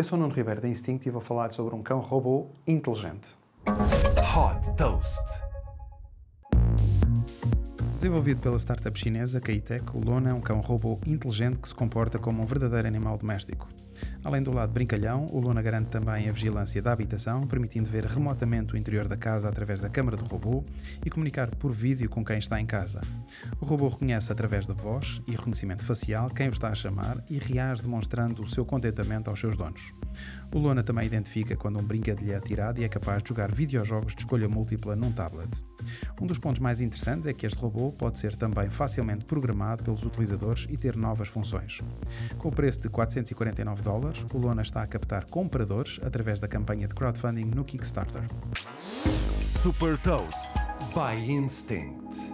Eu sou o Nuno Ribeiro da Instinct e vou falar sobre um cão robô inteligente. Hot Toast. Desenvolvido pela startup chinesa Kaitech, o Lona é um cão robô inteligente que se comporta como um verdadeiro animal doméstico. Além do lado brincalhão, o Luna garante também a vigilância da habitação, permitindo ver remotamente o interior da casa através da câmara do robô e comunicar por vídeo com quem está em casa. O robô reconhece através da voz e reconhecimento facial quem o está a chamar e reage demonstrando o seu contentamento aos seus donos. O Luna também identifica quando um brinquedo lhe é tirado e é capaz de jogar videojogos de escolha múltipla num tablet. Um dos pontos mais interessantes é que este robô pode ser também facilmente programado pelos utilizadores e ter novas funções. Com o preço de 449 dólares, o Lona está a captar compradores através da campanha de crowdfunding no Kickstarter. Super Toast by Instinct.